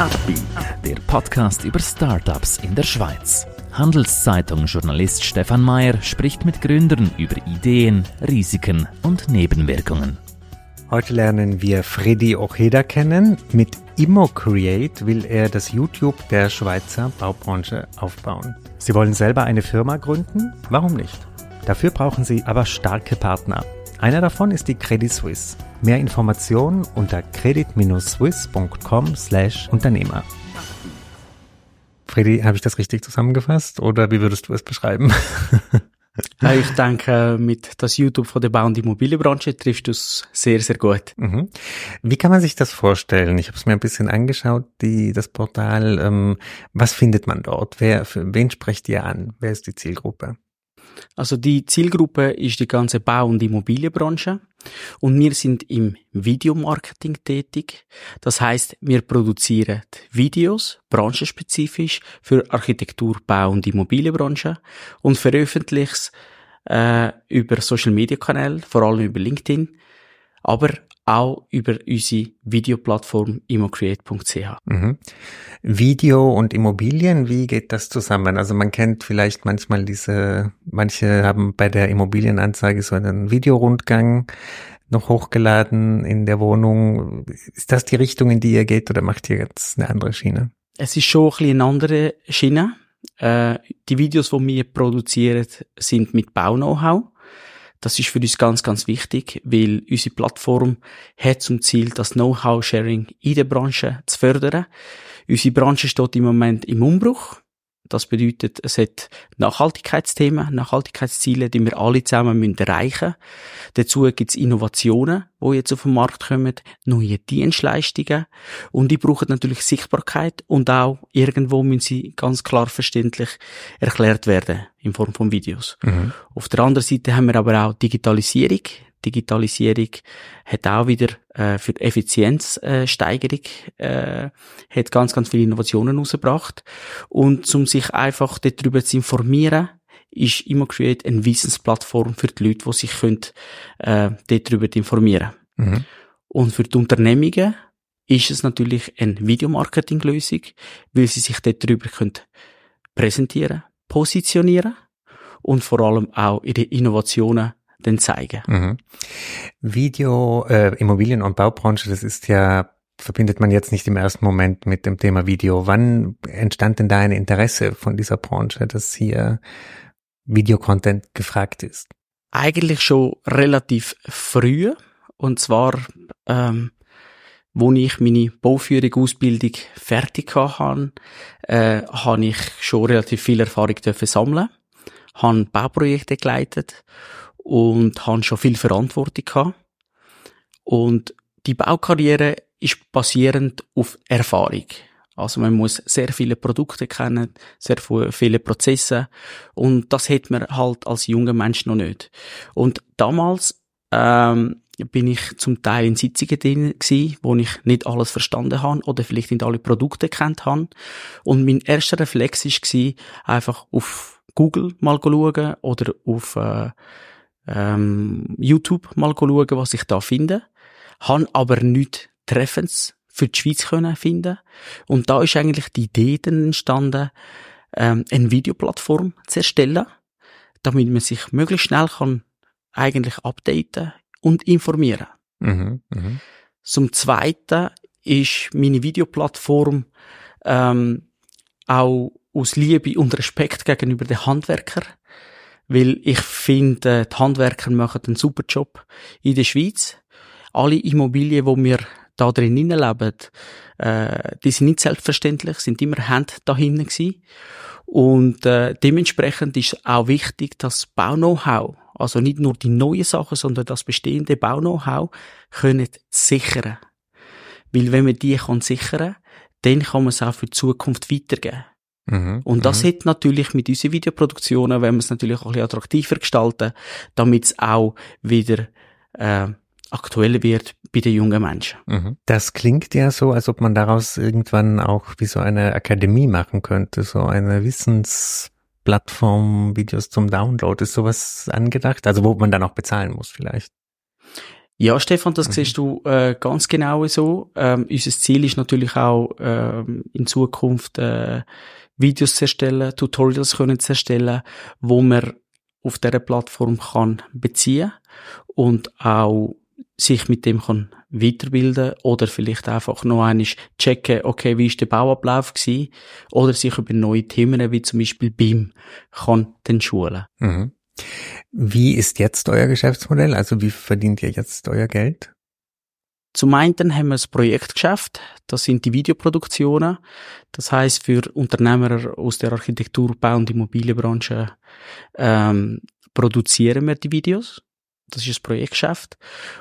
Upbeat, der Podcast über Startups in der Schweiz. Handelszeitung-Journalist Stefan Mayer spricht mit Gründern über Ideen, Risiken und Nebenwirkungen. Heute lernen wir Freddy Ojeda kennen. Mit ImmoCreate will er das YouTube der Schweizer Baubranche aufbauen. Sie wollen selber eine Firma gründen? Warum nicht? Dafür brauchen Sie aber starke Partner. Einer davon ist die Credit Suisse. Mehr Informationen unter credit-swiss.com/Unternehmer. Freddy, habe ich das richtig zusammengefasst oder wie würdest du es beschreiben? ich denke, mit das YouTube von der Bau- und Immobilienbranche trifft es sehr, sehr gut. Mhm. Wie kann man sich das vorstellen? Ich habe es mir ein bisschen angeschaut, die, das Portal. Ähm, was findet man dort? Wer, für wen sprecht ihr an? Wer ist die Zielgruppe? Also die Zielgruppe ist die ganze Bau- und Immobilienbranche und wir sind im Videomarketing tätig. Das heißt, wir produzieren Videos branchenspezifisch für Architektur, Bau- und Immobilienbranche und veröffentlichen äh, über Social Media Kanäle, vor allem über LinkedIn, aber auch über unsere Videoplattform immocreate.ch. Mhm. Video und Immobilien, wie geht das zusammen? Also man kennt vielleicht manchmal diese, manche haben bei der Immobilienanzeige so einen Videorundgang noch hochgeladen in der Wohnung. Ist das die Richtung, in die ihr geht oder macht ihr jetzt eine andere Schiene? Es ist schon ein bisschen eine andere Schiene. Äh, die Videos, die wir produzieren, sind mit Bau-Know-how. Das ist für uns ganz, ganz wichtig, weil unsere Plattform hat zum Ziel, das Know-how-Sharing in der Branche zu fördern. Unsere Branche steht im Moment im Umbruch. Das bedeutet, es hat Nachhaltigkeitsthemen, Nachhaltigkeitsziele, die wir alle zusammen müssen erreichen müssen. Dazu gibt es Innovationen, die jetzt auf den Markt kommen, neue Dienstleistungen und die brauchen natürlich Sichtbarkeit und auch irgendwo müssen sie ganz klar verständlich erklärt werden in Form von Videos. Mhm. Auf der anderen Seite haben wir aber auch Digitalisierung. Digitalisierung hat auch wieder äh, für Effizienzsteigerung äh, hat ganz, ganz viele Innovationen rausgebracht. Und um sich einfach darüber zu informieren, ist ImmoCreate eine Wissensplattform für die Leute, die sich können, äh, darüber informieren mhm. Und für die Unternehmungen ist es natürlich eine Videomarketing-Lösung, weil sie sich darüber können präsentieren, positionieren und vor allem auch ihre Innovationen dann zeigen. Mhm. Video, äh, Immobilien- und Baubranche, das ist ja verbindet man jetzt nicht im ersten Moment mit dem Thema Video. Wann entstand denn da ein Interesse von dieser Branche, dass hier Videocontent gefragt ist? Eigentlich schon relativ früh. Und zwar, ähm, wo ich meine Bauführung Ausbildung fertig hatte, äh, habe ich schon relativ viel Erfahrung dürfen sammeln, habe Bauprojekte geleitet und habe schon viel Verantwortung gehabt. Und die Baukarriere ist basierend auf Erfahrung. Also man muss sehr viele Produkte kennen, sehr viele Prozesse und das hat man halt als junger Mensch noch nicht. Und damals ähm, bin ich zum Teil in Sitzungen drin gewesen, wo ich nicht alles verstanden habe oder vielleicht nicht alle Produkte kennt habe. Und mein erster Reflex war, einfach auf Google mal schauen oder auf äh, ähm, YouTube mal schauen, was ich da finde. Han aber nichts Treffens für die Schweiz können finden. Und da ist eigentlich die Idee dann entstanden, ähm, eine Videoplattform zu erstellen, damit man sich möglichst schnell kann eigentlich updaten und informieren. Mhm, mh. Zum Zweiten ist meine Videoplattform ähm, auch aus Liebe und Respekt gegenüber den Handwerker weil ich finde, die Handwerker machen einen super Job in der Schweiz. Alle Immobilien, die wir da drin leben, äh, die sind nicht selbstverständlich, sind immer Hand da hinten gewesen. Und äh, dementsprechend ist auch wichtig, dass Bau-Know-how, also nicht nur die neuen Sachen, sondern das bestehende Bau-Know-how, können sichern. Weil wenn man die kann sichern, dann kann man es auch für die Zukunft weitergeben. Mhm, und das mhm. hat natürlich mit unseren Videoproduktionen, wenn wir es natürlich auch ein bisschen attraktiver gestalten, damit es auch wieder äh, aktuell wird bei den jungen Menschen. Mhm. Das klingt ja so, als ob man daraus irgendwann auch wie so eine Akademie machen könnte, so eine Wissensplattform, Videos zum Download. Ist sowas angedacht? Also wo man dann auch bezahlen muss vielleicht? Ja, Stefan, das mhm. siehst du äh, ganz genau so. Ähm, unser Ziel ist natürlich auch ähm, in Zukunft äh, Videos zu erstellen, Tutorials können zu erstellen, wo man auf dieser Plattform kann beziehen und auch sich mit dem kann weiterbilden oder vielleicht einfach noch einmal checken, okay, wie ist der Bauablauf gewesen oder sich über neue Themen wie zum Beispiel BIM kann den schulen. Mhm. Wie ist jetzt euer Geschäftsmodell? Also wie verdient ihr jetzt euer Geld? Zum einen haben wir das Projektgeschäft, das sind die Videoproduktionen. Das heißt für Unternehmer aus der Architektur, Bau und Immobilienbranche ähm, produzieren wir die Videos. Das ist das Projektgeschäft.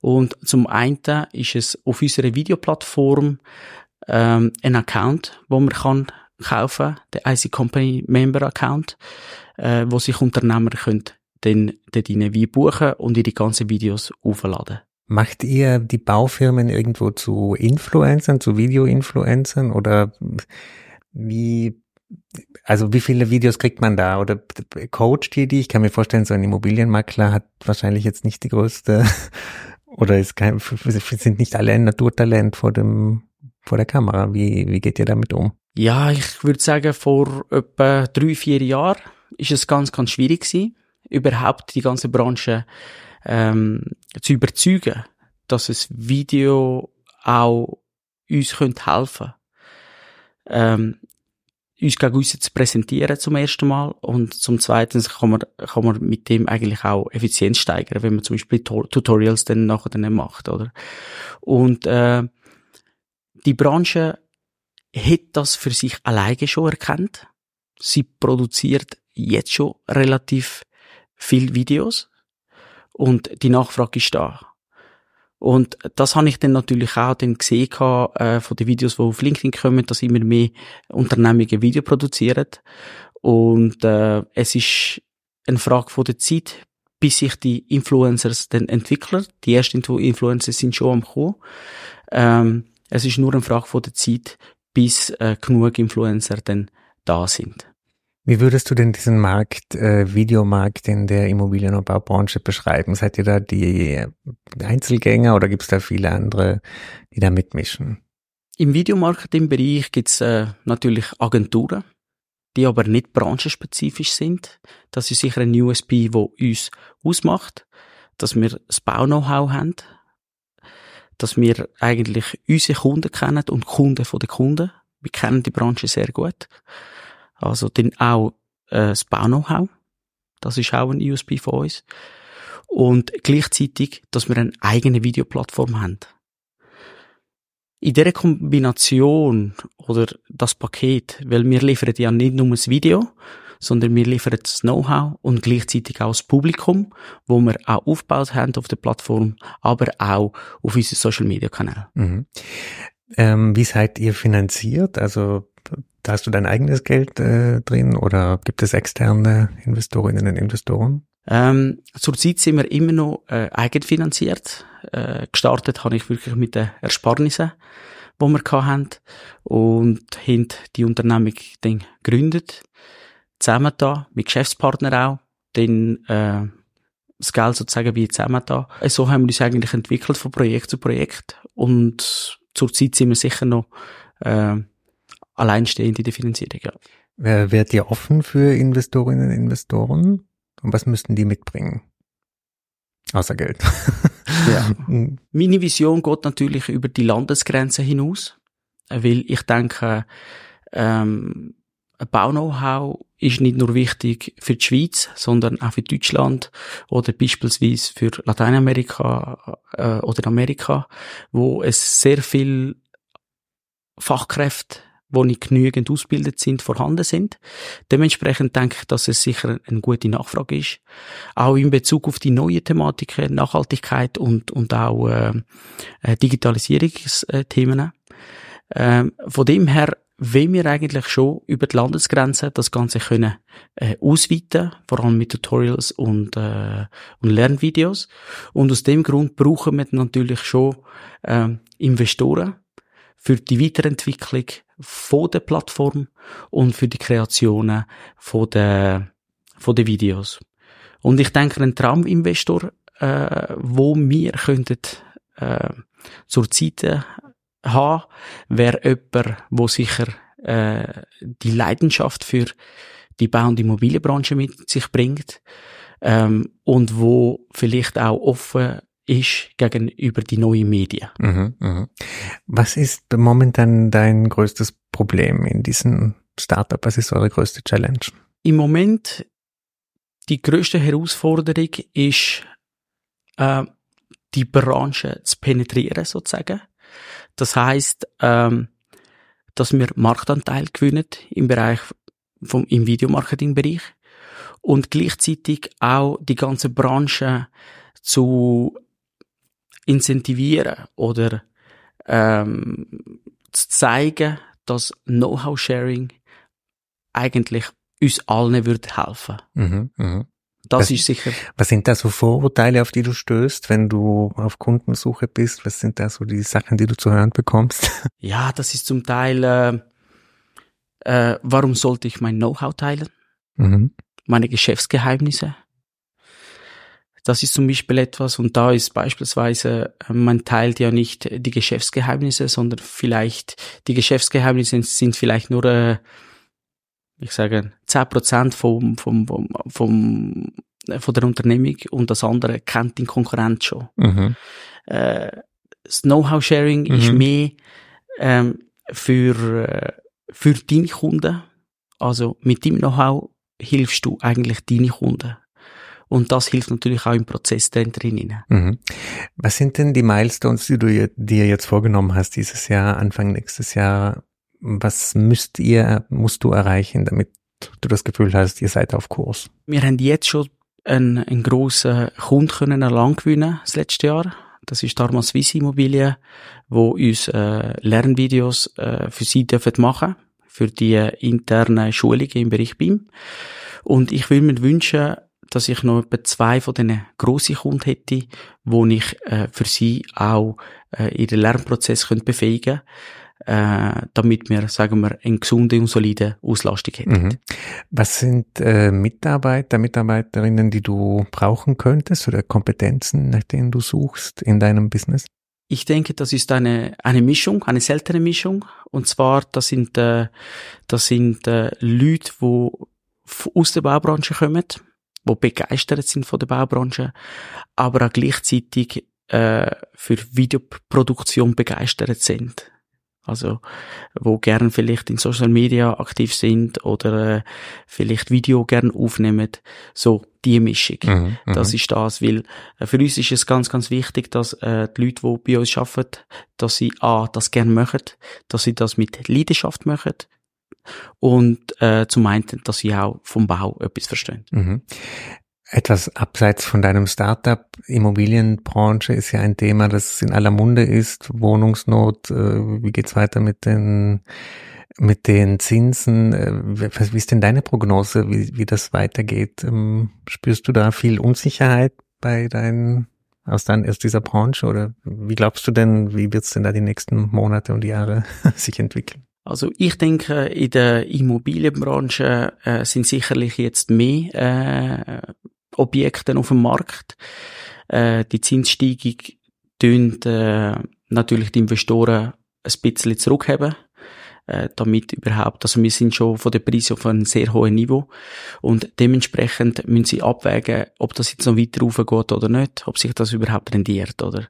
Und zum einen ist es auf unserer Videoplattform ähm, ein Account, wo man kann kaufen, der IC Company Member Account, äh, wo sich Unternehmer können dann dort wie buchen und ihre ganzen Videos aufladen. Macht ihr die Baufirmen irgendwo zu Influencern, zu Video-Influencern oder wie, also wie viele Videos kriegt man da oder coacht ihr die? Ich kann mir vorstellen, so ein Immobilienmakler hat wahrscheinlich jetzt nicht die größte oder ist kein, sind nicht alle ein Naturtalent vor dem, vor der Kamera. Wie, wie geht ihr damit um? Ja, ich würde sagen, vor etwa drei, vier Jahren ist es ganz, ganz schwierig gewesen überhaupt die ganze Branche ähm, zu überzeugen, dass es Video auch uns könnte helfen ähm, uns gegen uns zu präsentieren zum ersten Mal und zum zweiten kann man, kann man mit dem eigentlich auch Effizienz steigern, wenn man zum Beispiel Tutorials dann nachher dann macht, oder? Und äh, die Branche hat das für sich alleine schon erkannt. Sie produziert jetzt schon relativ viel Videos und die Nachfrage ist da. Und das habe ich dann natürlich auch dann gesehen äh, von den Videos, die auf LinkedIn kommen, dass immer mehr Unternehmungen Video produzieren. Und äh, es ist eine Frage von der Zeit, bis sich die Influencers dann entwickeln. Die ersten Influencer sind schon am kommen. Ähm, es ist nur eine Frage von der Zeit, bis äh, genug Influencer dann da sind. Wie würdest du denn diesen Markt, äh, Videomarkt in der Immobilien- und Baubranche beschreiben? Seid ihr da die Einzelgänger oder gibt es da viele andere, die da mitmischen? Im Videomarketing-Bereich gibt es äh, natürlich Agenturen, die aber nicht branchenspezifisch sind. Das ist sicher ein USP, wo uns ausmacht, dass wir das Bau-Know-how haben, dass wir eigentlich unsere Kunden kennen und Kunden von den Kunden. Wir kennen die Branche sehr gut. Also dann auch äh, das Bau-Know-how. Das ist auch ein USB von uns. Und gleichzeitig, dass wir eine eigene Videoplattform haben. In dieser Kombination oder das Paket, weil wir liefern ja nicht nur das Video, sondern wir liefern das Know-how und gleichzeitig auch das Publikum, wo wir auch aufgebaut haben auf der Plattform, aber auch auf unseren Social Media Kanal. Mhm. Ähm, wie seid ihr finanziert? Also da hast du dein eigenes Geld äh, drin oder gibt es externe Investorinnen und Investoren? Ähm, zurzeit sind wir immer noch äh, eigenfinanziert. Äh, gestartet habe ich wirklich mit den Ersparnissen, die wir hatten und haben die Unternehmung dann gegründet. Zusammen da, mit Geschäftspartnern auch. Dann äh, das Geld sozusagen wie zusammen da. So haben wir uns eigentlich entwickelt von Projekt zu Projekt und zurzeit sind wir sicher noch äh, alleinstehend in der Finanzierung, ja. Wer Wärt ihr offen für Investorinnen und Investoren? Und was müssten die mitbringen? Außer Geld. ja. Meine Vision geht natürlich über die Landesgrenze hinaus, weil ich denke, ähm, Bau-Know-how ist nicht nur wichtig für die Schweiz, sondern auch für Deutschland oder beispielsweise für Lateinamerika äh, oder Amerika, wo es sehr viel Fachkräfte wo nicht genügend ausgebildet sind, vorhanden sind. Dementsprechend denke ich, dass es sicher eine gute Nachfrage ist. Auch in Bezug auf die neuen Thematiken, Nachhaltigkeit und, und auch äh, äh Digitalisierungsthemen. Äh, von dem her wenn wir eigentlich schon über die Landesgrenzen das Ganze können äh, ausweiten, vor allem mit Tutorials und, äh, und Lernvideos. Und aus dem Grund brauchen wir natürlich schon äh, Investoren, für die Weiterentwicklung von der Plattform und für die Kreationen von der, von den Videos. Und ich denke, ein Trauminvestor, äh, wo wir könnten äh, zur Seite haben, wäre jemand, wo sicher äh, die Leidenschaft für die Bau- und Immobilienbranche mit sich bringt ähm, und wo vielleicht auch offen ist gegenüber die neuen Medien. Mhm, mhm. Was ist momentan dein größtes Problem in diesem Startup? Was ist eure größte Challenge? Im Moment die größte Herausforderung ist, äh, die Branche zu penetrieren sozusagen. Das heißt, ähm, dass wir Marktanteil gewinnen im Bereich vom im Videomarketing-Bereich und gleichzeitig auch die ganze Branche zu incentivieren oder ähm, zu zeigen, dass Know-how-Sharing eigentlich uns allen würde helfen. Mhm, mhm. Das Was- ist sicher. Was sind da so Vorurteile, auf die du stößt, wenn du auf Kundensuche bist? Was sind da so die Sachen, die du zu hören bekommst? Ja, das ist zum Teil. Äh, äh, warum sollte ich mein Know-how teilen? Mhm. Meine Geschäftsgeheimnisse. Das ist zum Beispiel etwas, und da ist beispielsweise, äh, man teilt ja nicht die Geschäftsgeheimnisse, sondern vielleicht, die Geschäftsgeheimnisse sind vielleicht nur, äh, ich sage, 10% vom, vom, vom, vom, äh, von der Unternehmung und das andere kennt den Konkurrent schon. Mhm. äh, das Know-how-Sharing Mhm. ist mehr ähm, für, für deine Kunden. Also mit dem Know-how hilfst du eigentlich deine Kunden. Und das hilft natürlich auch im Prozess da drinnen. Mhm. Was sind denn die Milestones, die du dir jetzt vorgenommen hast dieses Jahr, Anfang nächstes Jahr? Was müsst ihr, musst du erreichen, damit du das Gefühl hast, ihr seid auf Kurs? Wir haben jetzt schon einen, einen grossen Kunden können erlangen gewinnen, das letzte Jahr. Das ist Dharma Swiss Immobilien, wo uns äh, Lernvideos äh, für sie dürfen machen für die internen Schulungen im Bereich BIM. Und ich würde mir wünschen, dass ich noch etwa zwei von diesen grossen Kunden hätte, wo ich äh, für sie auch äh, ihren Lernprozess könnte befähigen äh, damit wir, sagen wir, eine gesunde und solide Auslastung hätten. Mhm. Was sind äh, Mitarbeiter, Mitarbeiterinnen, die du brauchen könntest oder Kompetenzen, nach denen du suchst in deinem Business? Ich denke, das ist eine, eine Mischung, eine seltene Mischung. Und zwar, das sind, äh, das sind äh, Leute, die aus der Baubranche kommen, die begeistert sind von der Baubranche, aber auch gleichzeitig äh, für Videoproduktion begeistert sind. Also, wo gern vielleicht in Social Media aktiv sind oder äh, vielleicht Video gern aufnehmen. So, die Mischung. Mhm, Das mhm. ist das, weil äh, für uns ist es ganz, ganz wichtig, dass äh, die Leute, die bei uns arbeiten, dass sie A, das gerne machen, dass sie das mit Leidenschaft machen und äh, zum einen, dass sie auch vom Bau etwas verstehen. Mhm. Etwas abseits von deinem Startup, Immobilienbranche ist ja ein Thema, das in aller Munde ist. Wohnungsnot, äh, wie geht's weiter mit den mit den Zinsen? Äh, Wie ist denn deine Prognose, wie, wie das weitergeht? Ähm, Spürst du da viel Unsicherheit bei deinen aus, dein, aus dieser Branche oder wie glaubst du denn, wie wird's denn da die nächsten Monate und Jahre sich entwickeln? Also ich denke, in der Immobilienbranche äh, sind sicherlich jetzt mehr äh, Objekte auf dem Markt. Äh, die Zinssteigung tönt äh, natürlich die Investoren ein bisschen zurückheben, äh, damit überhaupt, also wir sind schon von der Preise auf einem sehr hohen Niveau und dementsprechend müssen sie abwägen, ob das jetzt noch weiter raufgeht oder nicht, ob sich das überhaupt rendiert, oder?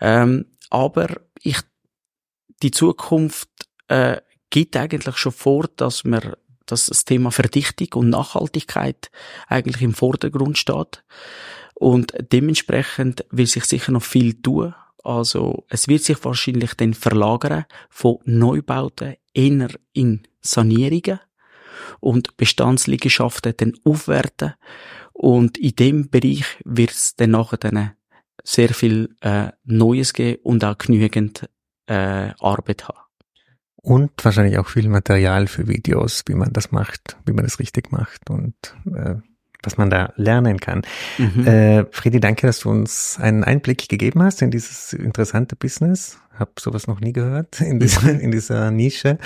Ähm, aber ich, die Zukunft äh, gibt eigentlich schon vor, dass wir dass das Thema Verdichtung und Nachhaltigkeit eigentlich im Vordergrund steht. Und dementsprechend will sich sicher noch viel tun. Also es wird sich wahrscheinlich dann verlagern von Neubauten eher in Sanierungen und Bestandsliegenschaften dann aufwerten. Und in dem Bereich wird es dann nachher dann sehr viel äh, Neues geben und auch genügend äh, Arbeit haben. Und wahrscheinlich auch viel Material für Videos, wie man das macht, wie man das richtig macht und äh, was man da lernen kann. Mhm. Äh, Fredi, danke, dass du uns einen Einblick gegeben hast in dieses interessante Business. Hab sowas noch nie gehört in dieser, in dieser Nische.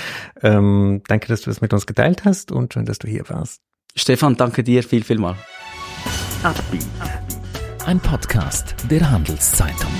Ähm, danke, dass du das mit uns geteilt hast und schön, dass du hier warst. Stefan, danke dir viel, viel mal. Ein Podcast der Handelszeitung.